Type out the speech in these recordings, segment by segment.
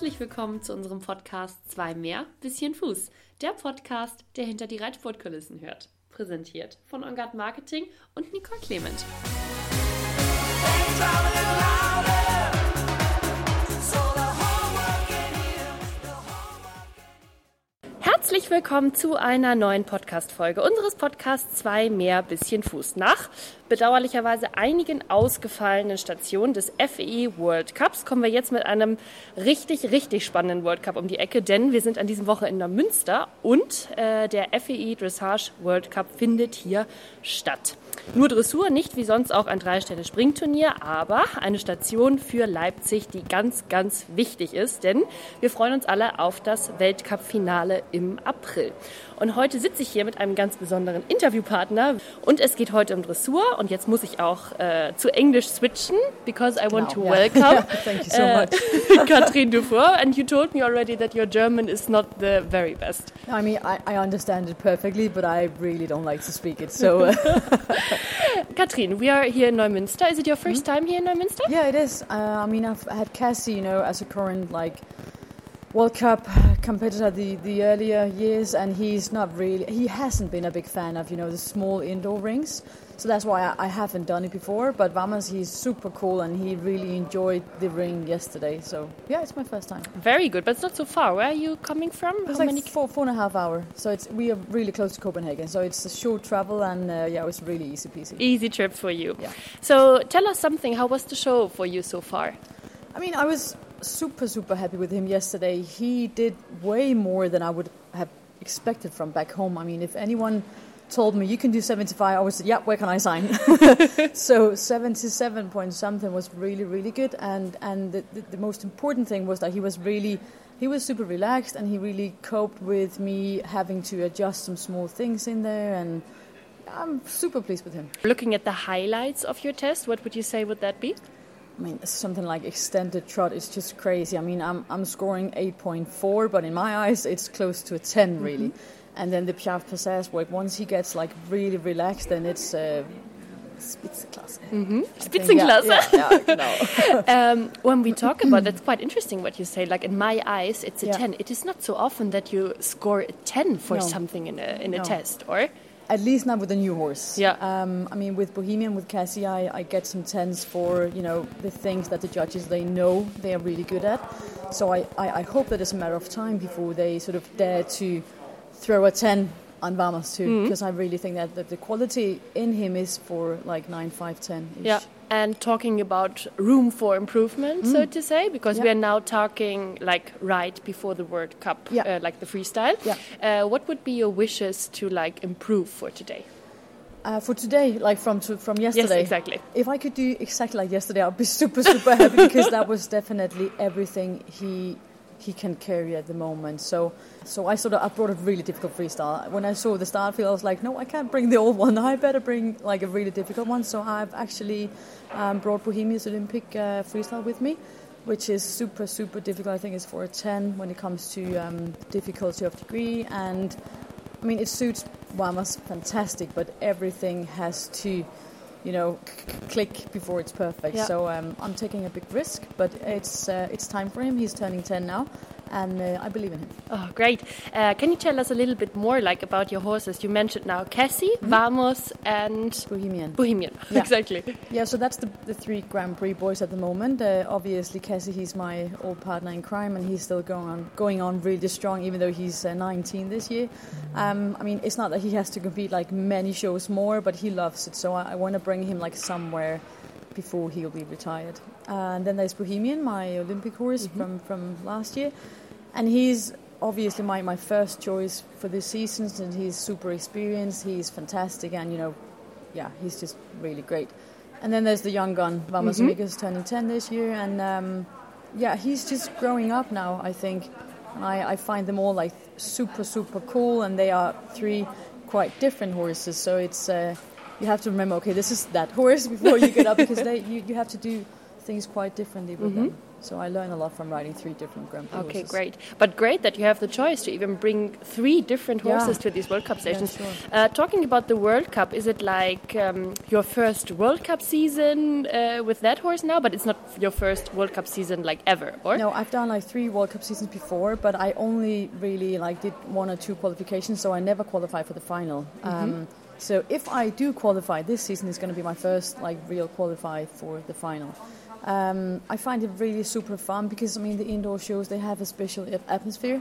Herzlich willkommen zu unserem Podcast Zwei mehr, bisschen Fuß. Der Podcast, der hinter die Reitsportkulissen hört. Präsentiert von Ongard Marketing und Nicole Clement. Herzlich willkommen zu einer neuen Podcast-Folge unseres Podcasts Zwei mehr bisschen Fuß. Nach bedauerlicherweise einigen ausgefallenen Stationen des FEI World Cups kommen wir jetzt mit einem richtig, richtig spannenden World Cup um die Ecke, denn wir sind an diesem Wochenende in Münster und äh, der FEI Dressage World Cup findet hier statt. Nur Dressur, nicht wie sonst auch ein Drei-Sterne-Springturnier, aber eine Station für Leipzig, die ganz, ganz wichtig ist, denn wir freuen uns alle auf das Weltcup-Finale im April. Und heute sitze ich hier mit einem ganz besonderen Interviewpartner und es geht heute um Dressur und jetzt muss ich auch äh, zu Englisch switchen, because I want Genau, to welcome Thank you so much. Cathrine Dufour and you told me already that your German is not the very best. I mean, I, I understand it perfectly, but I really don't like to speak it. So, uh, Cathrine, we are here in Neumünster. Is it your 1st time here in Neumünster? yeah, it is. Uh, I mean, I've had Cassie, you know, as a current like World Cup competitor the, the earlier years, and he's not really, he hasn't been a big fan of, you know, the small indoor rings. So that's why I, I haven't done it before. But Vamos, he's super cool, and he really enjoyed the ring yesterday. So, yeah, it's my first time. Very good, but it's not so far. Where are you coming from? It's How like many? four, four and a half hour. So it's we are really close to Copenhagen. So it's a short travel, and uh, yeah, it was really easy peasy. Easy trip for you. Yeah. So tell us something. How was the show for you so far? I mean, I was super, super happy with him yesterday. He did way more than I would have expected from back home. I mean, if anyone told me you can do 75, I was, yeah, where can I sign? so 77 point something was really, really good. And, and the, the, the most important thing was that he was really, he was super relaxed and he really coped with me having to adjust some small things in there. And I'm super pleased with him. Looking at the highlights of your test, what would you say would that be? I mean, something like extended trot is just crazy. I mean, I'm, I'm scoring 8.4, but in my eyes, it's close to a 10, really. Mm-hmm. And then the Piaffe Passage work, once he gets like really relaxed, then it's uh, Spitzenklasse. Mm-hmm. Think, yeah, Spitzenklasse. Yeah, yeah, no. Um, when we talk about that's quite interesting what you say. Like in my eyes, it's a ten. It is not so often that you score a ten for No. something in a in a test, or At least not with a new horse. Yeah. Um, I mean, with Bohemian, with Cassie, I, I get some tens for you know the things that the judges they know they are really good at. So I, I, I hope that it's a matter of time before they sort of dare to throw a ten on Vamos too, Mm-hmm. because I really think that, that the quality in him is for like nine, five, ten. yeah. And talking about room for improvement, so to say, because we Mm. Are now talking like right before the World Cup, Yeah. uh, like the freestyle. Yeah. Uh, what would be your wishes to like improve for today? Uh, for today, like from to, from yesterday. Yes, exactly. If I could do exactly like yesterday, I'd be super, super happy because that was definitely everything he he can carry at the moment. So, so I sort of I brought a really difficult freestyle. When I saw the start field, I was like, no, I can't bring the old one. I better bring like a really difficult one. So I've actually um, brought Bohemian's Olympic uh, freestyle with me, which is super, super difficult. I think it's for a ten when it comes to um, difficulty of degree and. I mean, it suits Vamos fantastic, but everything has to, you know, click before it's perfect. Yeah. So um, I'm taking a big risk, but it's uh, it's time for him. He's turning 10 now, and uh, I believe in him. Oh, great. Uh, can you tell us a little bit more like about your horses? You mentioned now Cassie, Vamos, and Bohemian. Bohemian. Yeah. exactly. Yeah, so that's the, the three Grand Prix boys at the moment. Uh, obviously, Cassie, he's my old partner in crime, and he's still going on going on really strong, even though he's uh, 19 this year. Um, I mean, it's not that he has to compete like many shows more, but he loves it. So I, I want to bring him like somewhere before he'll be retired. Uh, and then there's Bohemian, my Olympic horse from from last year, and he's obviously my, my first choice for this season. And he's super experienced. He's fantastic, and you know, yeah, he's just really great. And then there's the young gun, Vamos Mhm. Amigos, turning 10 this year. And um, yeah, he's just growing up now, I think. I, I find them all like super, super cool. And they are three quite different horses. So it's, uh, you have to remember, okay, this is that horse before you get up because they, you, you have to do things quite differently with them. So I learn a lot from riding three different Grand Prix Mm-hmm. Okay, horses. great. But great that you have the choice to even bring three different Yeah. horses to these World Cup stations. sure. uh, talking about the World Cup, is it like um, your first World Cup season uh, with that horse now? But it's not your first World Cup season like ever, or? No, I've done like three World Cup seasons before, but I only really like did one or two qualifications, so I never qualified for the final. Um, so if I do qualify this season, it's going to be my first like real qualify for the final. Um, I find it really super fun because I mean the indoor shows they have a special atmosphere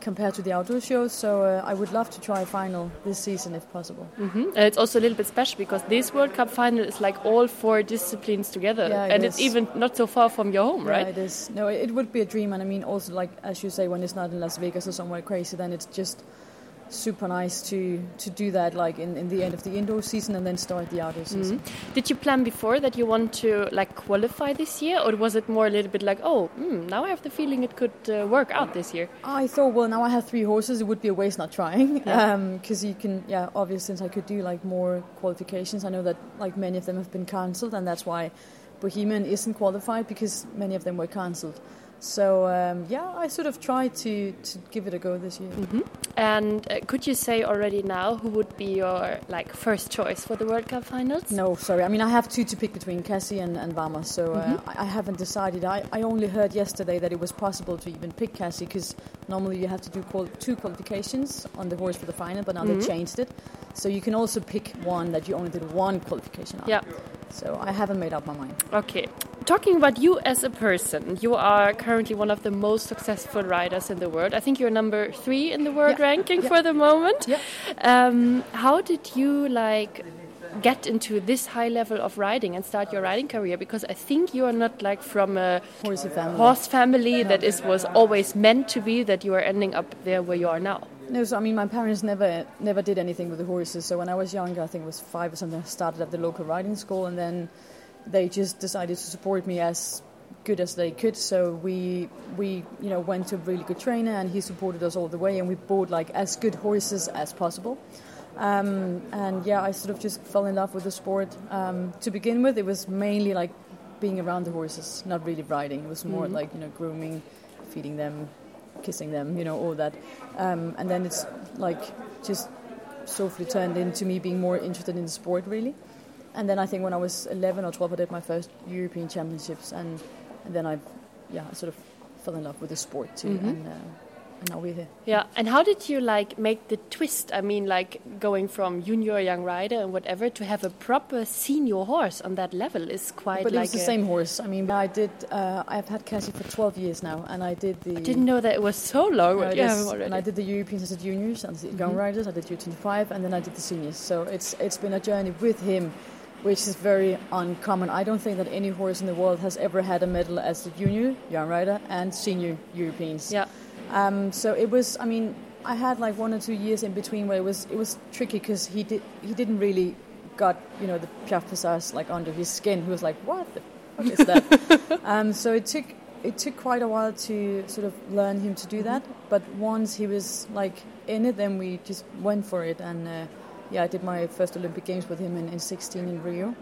compared to the outdoor shows. So uh, I would love to try a final this season if possible. Mhm. And it's also a little bit special because this World Cup final is like all four disciplines together, Yeah, it and it's even not so far from your home, Yeah, right? it is. No, it, it would be a dream, and I mean also like as you say, when it's not in Las Vegas or somewhere crazy, then it's just super nice to to do that like in, in the end of the indoor season and then start the outdoor season. Did you plan before that you want to like qualify this year, or was it more a little bit like, oh, mm, now I have the feeling it could uh, work out this year? I thought, well, now I have three horses, it would be a waste not trying, Yeah. because you can, yeah, obviously since I could do like more qualifications, I know that like many of them have been cancelled, and that's why Bohemian isn't qualified because many of them were cancelled. So um, yeah, I sort of tried to to give it a go this year. And uh, could you say already now who would be your like first choice for the World Cup finals? No, sorry. I mean, I have two to pick between Cassie and, and Vama, so uh, I, I haven't decided. I, I only heard yesterday that it was possible to even pick Cassie because normally you have to do qual- two qualifications on the horse for the final, but now they changed it. So you can also pick one that you only did one qualification on. Yeah. So I haven't made up my mind. Okay. Talking about you as a person, you are currently one of the most successful riders in the world. I think you're number three in the world Yeah. ranking Yeah. for the moment. Yeah. Um, how did you like get into this high level of riding and start your riding career? Because I think you are not like from a Horsey family. horse family that is was always meant to be that you are ending up there where you are now. No, so I mean, my parents never never did anything with the horses. So when I was younger, I think it was five or something, I started at the local riding school, and then they just decided to support me as good as they could. So we we you know went to a really good trainer, and he supported us all the way, and we bought like as good horses as possible. Um, and yeah, I sort of just fell in love with the sport. Um, to begin with, it was mainly like being around the horses, not really riding. It was more like you know grooming, feeding them, kissing them, you know, all that. Um, and then it's like just softly turned into me being more interested in the sport, really. And then I think when I was 11 or 12, I did my first European Championships, and, and then I, yeah, I sort of fell in love with the sport too, and, uh, and now we're here. Yeah, and how did you like make the twist? I mean, like going from junior young rider and whatever to have a proper senior horse on that level is quite But like it was the same horse. I mean, I did. Uh, I've had Cassie for 12 years now, and I did the. I didn't know that it was so long. No, but it you is. have him already. And I did the Europeans as a juniors, and the young riders. I did U25, and then I did the seniors. So it's it's been a journey with him, which is very uncommon. I don't think that any horse in the world has ever had a medal as the junior, young rider, and senior Europeans. yeah, Um, so it was. I mean, I had like one or two years in between where it was it was tricky because he did he didn't really got you know the Piaffe Passage like under his skin. He was like, what the fuck is that? um, so it took it took quite a while to sort of learn him to do that. But once he was like in it, then we just went for it. And uh, yeah, I did my first Olympic Games with him in, in 16 in Rio.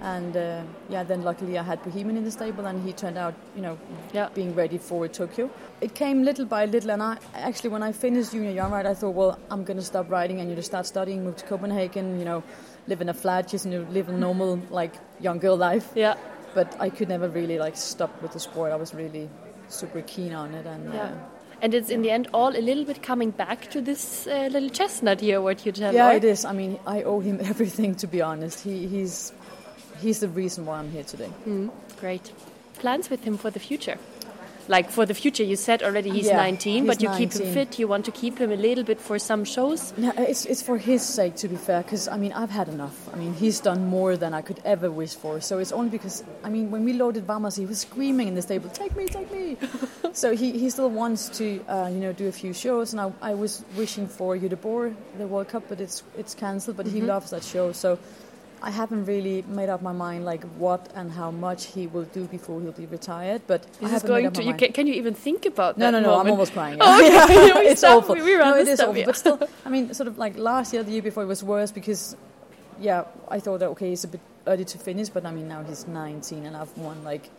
And uh, yeah, then luckily I had Bohemian in the stable, and he turned out, you know, Yeah. being ready for Tokyo. It came little by little, and I actually, when I finished junior young ride, I thought, well, I'm going to stop riding and you know start studying, move to Copenhagen, you know, live in a flat, just you know, live a normal like young girl life. yeah, But I could never really like stop with the sport. I was really super keen on it, and yeah. uh, And it's in the end all a little bit coming back to this uh, little chestnut here. What you tell? yeah, or- it is. I mean, I owe him everything. To be honest, he, he's he's the reason why I'm here today. Mm, great. Plans with him for the future? Like for the future, you said already he's Yeah, 19, but he's you keep him fit. You want to keep him a little bit for some shows. No, it's it's for his sake to be fair, because I mean I've had enough. I mean he's done more than I could ever wish for. So it's only because I mean when we loaded Vamos, he was screaming in the stable, "Take me, take me!" so he, he still wants to uh, you know do a few shows, and I, I was wishing for Göteborg, the World Cup, but it's it's cancelled. But he loves that show, so I haven't really made up my mind like what and how much he will do before he'll be retired. But This is going to. You can, can you even think about No, that? no, no. no. I'm almost crying. Oh, okay. We it's stop. awful. We- we no, it stuff, awful. yeah. But still, I mean, sort of like last year, the year before, it was worse because, yeah, I thought that okay, it's a bit early to finish, but I mean now he's 19 and I've won like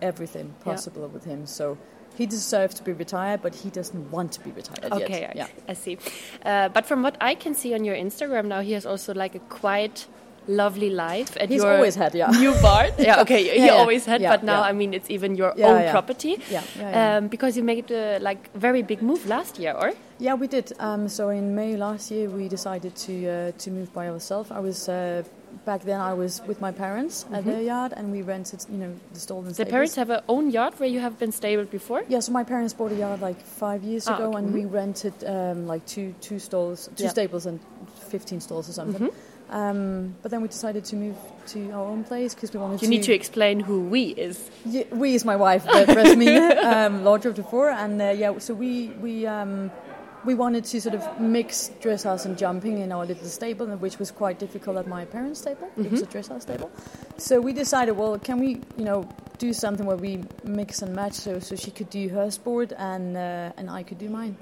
everything possible with him. So he deserves to be retired, but he doesn't want to be retired Okay, yet. I, Yeah. I see. Uh, but from what I can see on your Instagram now, he has also like a quite lovely life. And He's your always had, yeah. New barn. yeah, okay, he yeah. always had, Yeah, but now yeah. I mean it's even your Yeah, own yeah. property. Yeah, yeah, yeah. Um, because you made a like very big move last year, or Yeah, we did. Um, so in May last year, we decided to uh, to move by ourselves. I was uh, back then. I was with my parents at their yard, and we rented, you know, the stall and the parents have a own yard where you have been stable before. Yeah, so my parents bought a yard like five years Ah, ago, okay. and we rented um, like two two stalls, two Yeah. stables, and fifteen stalls or something. Um, but then we decided to move to our own place because we wanted You to. You need to explain who we is. Yeah, we is my wife, Rasmine, um, Laudrup-Dufour, and uh, yeah, so we we um, we wanted to sort of mix dressage and jumping in our little stable, which was quite difficult at my parents' stable. It was a dressage stable, so we decided, well, can we, you know, do something where we mix and match, so so she could do her sport and uh, and I could do mine.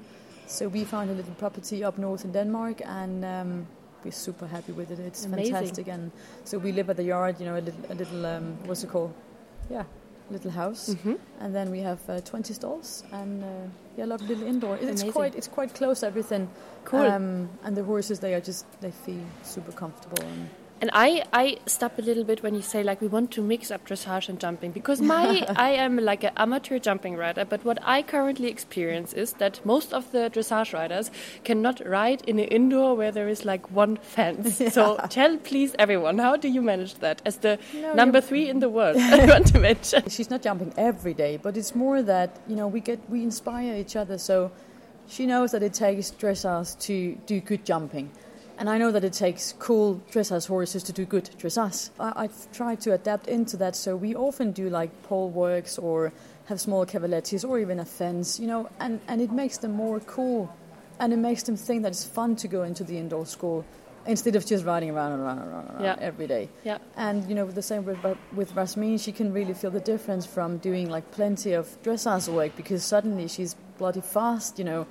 So we found a little property up north in Denmark, and um, we're super happy with it. It's Amazing. fantastic, and so we live at the yard, you know, a little, a little um, what's it called? Yeah, little house, Mm-hmm. and then we have uh, 20 stalls and uh, yeah, a lot of little indoor. It's Amazing. quite it's quite close everything. Cool. Um, and the horses they are just they feel super comfortable. And And I, I stop a little bit when you say like we want to mix up dressage and jumping because my I am like an amateur jumping rider, but what I currently experience is that most of the dressage riders cannot ride in an indoor where there is like one fence. So tell please everyone how do you manage that as the No, number three in the world? I want to mention. she's not jumping every day, but it's more that you know we get we inspire each other. So she knows that it takes dressage to do good jumping. And I know that it takes cool dressage horses to do good dressage. I, I've tried to adapt into that, so we often do like pole works or have small cavalettes or even a fence, you know, and, and it makes them more cool and it makes them think that it's fun to go into the indoor school instead of just riding around and around and around, and around Yeah. every day. Yeah. And you know, with the same with with Rasmine, she can really feel the difference from doing like plenty of dressage work because suddenly she's bloody fast, you know,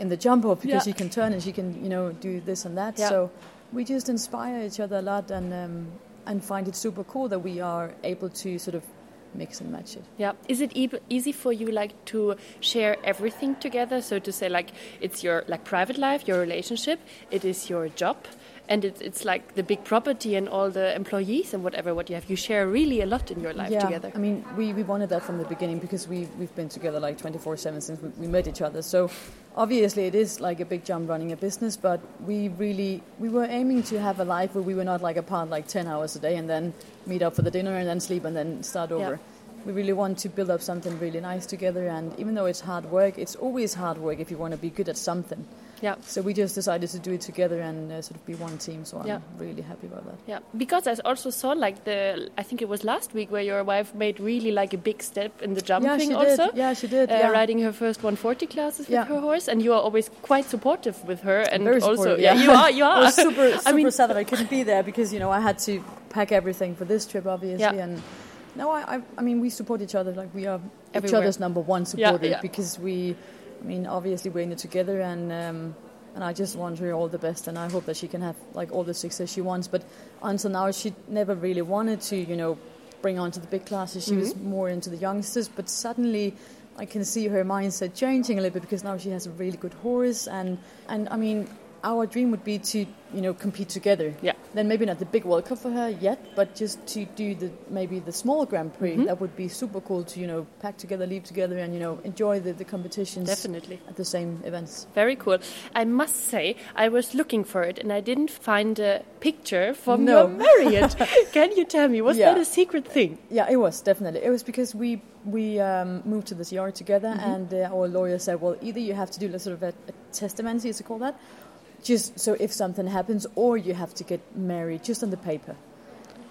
in the jump off because Yeah. she can turn and she can you know do this and that. Yeah. So we just inspire each other a lot and um, and find it super cool that we are able to sort of mix and match it. Yeah. Is it e- easy for you like to share everything together? So to say like it's your like private life, your relationship, it is your job, and it's it's like the big property and all the employees and whatever what you have. You share really a lot in your life yeah, together. I mean, we, we wanted that from the beginning because we we've been together like 24 seven since we, we met each other. So obviously it is like a big jump running a business, but we really we were aiming to have a life where we were not like apart like 10 hours a day and then meet up for the dinner and then sleep and then start over. yeah We really want to build up something really nice together, and even though it's hard work, it's always hard work if you want to be good at something. Yeah. So we just decided to do it together and uh, sort of be one team. So I'm Yeah. really happy about that. Yeah, because I also saw like the I think it was last week where your wife made really like a big step in the jumping yeah, she also. did. Yeah, she did. Uh, yeah. Riding her first 140 classes with her horse, and you are always quite supportive with her, and Very also yeah, you are, you I are. was super, super I mean, sad that I couldn't be there because you know I had to pack everything for this trip, obviously. Yeah. And no, I, I, I mean, we support each other. Like we are each other's number one supporter because we, I mean, obviously we're in it together, and um, and I just want her all the best, and I hope that she can have like all the success she wants. But until now, she never really wanted to, you know, bring on to the big classes. She was Mm-hmm. more into the youngsters, but suddenly. I can see her mindset changing a little bit because now she has a really good horse, and and I mean, our dream would be to you know compete together. Yeah. Then maybe not the big World Cup for her yet, but just to do the maybe the small Grand Prix. Mm-hmm. That would be super cool to you know pack together, leave together, and you know enjoy the, the competitions Definitely. at the same events. Very cool. I must say, I was looking for it and I didn't find a picture from No. your marriage. Can you tell me, was Yeah. that a secret thing? Yeah, it was definitely. It was because we we um, moved to this yard together, Mm-hmm. and uh, our lawyer said, well, either you have to do a sort of a, a testament, as it call that? Just so if something happens, or you have to get married just on the paper.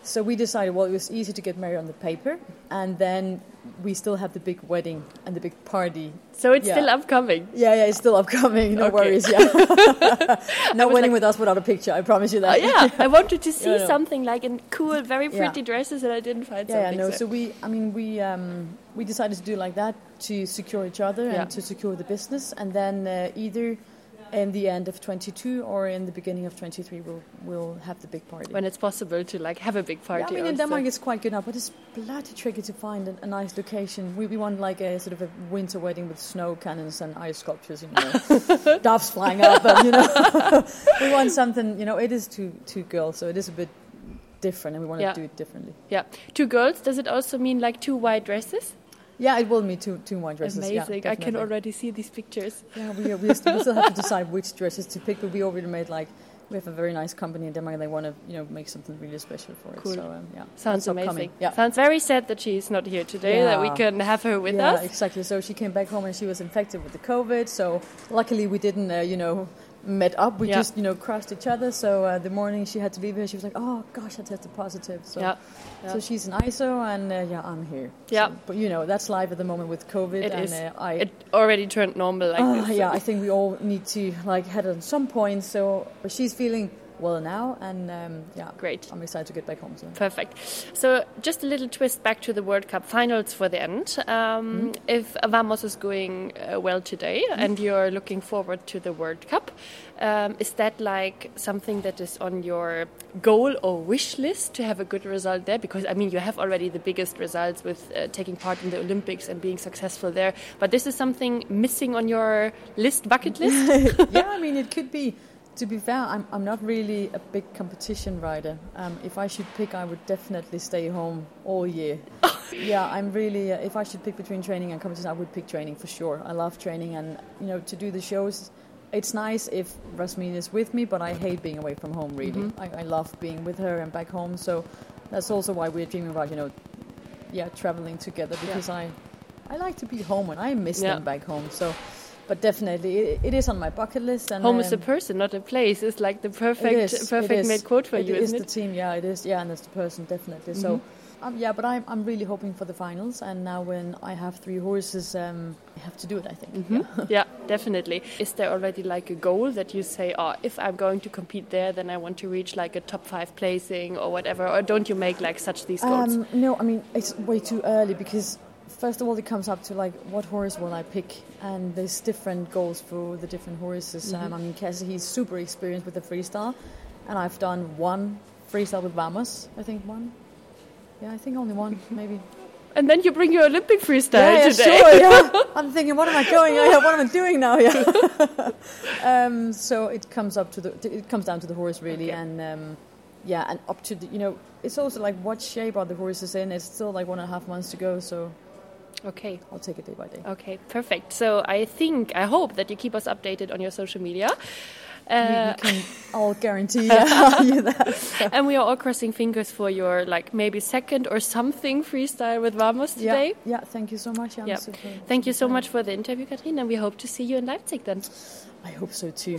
So we decided, well, it was easy to get married on the paper, and then we still have the big wedding and the big party. So it's Yeah. still upcoming. Yeah, yeah, it's still upcoming. No Okay. worries. Yeah, no wedding like- with us without a picture. I promise you Uh, that. yeah, I wanted to see Yeah, I know. something like in cool, very Yeah. pretty dresses, and I didn't find Yeah, yeah, something. no. So we, I mean, we um, we decided to do like that to secure each other Yeah. and to secure the business, and then uh, either in the end of 22 or in the beginning of 23 we'll we'll have the big party when it's possible to like have a big party. yeah, I mean in. Denmark it's quite good now but it's bloody tricky to find a, a nice location we, we want like a sort of a winter wedding with snow cannons and ice sculptures you know doves flying up and you know we want something you know it is two two girls so it is a bit different and we want Yeah. to do it differently yeah, two girls. Does it also mean like two white dresses? Yeah it will be two two white dresses yeah, Amazing! I can already see these pictures. Yeah, we, we, still, we still have to decide which dresses to pick, but we already made like we have a very nice company in Denmark, and they want to you know make something really special for it. Cool. So um, yeah, Sounds amazing. Yeah. Sounds very sad that she's not here today. That we Yeah. can have her with yeah, us. Yeah, exactly. So she came back home and she was infected with the COVID. So luckily we didn't, uh, you know, met up. We Yeah. just, you know, crossed each other. So uh, the morning she had to leave here, she was like, "Oh gosh, I tested positive." So, Yeah. Yeah. so she's in ISO, and uh, yeah, I'm here. Yeah. So, but you know, that's live at the moment with COVID, It and is. Uh, I. It already turned normal like Ah, this. yeah, I think we all need to like head at some point. So, but she's feeling well now, and um, yeah, Great. I'm excited to get back home. So. Perfect. So, just a little twist back to the World Cup finals for the end. Um, If Vamos is going uh, well today and you're looking forward to the World Cup, um, is that like something that is on your goal or wish list to have a good result there? Because, I mean, you have already the biggest results with uh, taking part in the Olympics and being successful there, but this is something missing on your list, bucket list? yeah, I mean, it could be. To be fair, I'm, I'm not really a big competition rider. Um, if I should pick, I would definitely stay home all year. yeah, I'm really. Uh, if I should pick between training and competition, I would pick training for sure. I love training, and you know, to do the shows, it's nice if Rasmine is with me, but I hate being away from home. Really, I, I love being with her and back home. So that's also why we're dreaming about, you know, yeah, traveling together because I, I like to be home and I miss Yeah. them back home. So, but definitely, it, it is on my bucket list. And Home is a um, person, not a place. It's like the perfect, is, perfect made quote for It you, is isn't the it? team, yeah, it is, yeah, and it's the person definitely. So, um, yeah, but I'm I'm really hoping for the finals, and now when I have three horses, um, I have to do it. I think. Mhm. yeah, definitely. Is there already like a goal that you say, oh, if I'm going to compete there, then I want to reach like a top five placing or whatever? Or don't you make like such these goals? Um, no, I mean it's way too early because first of all it comes up to like what horse will I pick, and there's different goals for the different horses. Um, I mean Cassie, he's super experienced with the freestyle, and I've done one freestyle with Vamos. I think one. Yeah, I think only one, maybe. and then you bring your Olympic freestyle yeah, yeah, today. sure. Yeah. I'm thinking, what am I going? Yeah, what am I doing now? Yeah. um, so it comes up to the. It comes down to the horse really, Okay. and um, yeah, and up to the. You know, it's also like what shape are the horses in? It's still like one and a half months to go, so Okay. I'll take it day by day. Okay, perfect. So I think, I hope that you keep us updated on your social media. You- Uh, you can, I'll guarantee you that. and we are all crossing fingers for your like maybe second or something freestyle with Vamos Yeah, today. yeah. yeah Thank you so much. I'm Yeah. super- Thank you so super much for the interview, Cathrine, and we hope to see you in Leipzig then. I hope so too.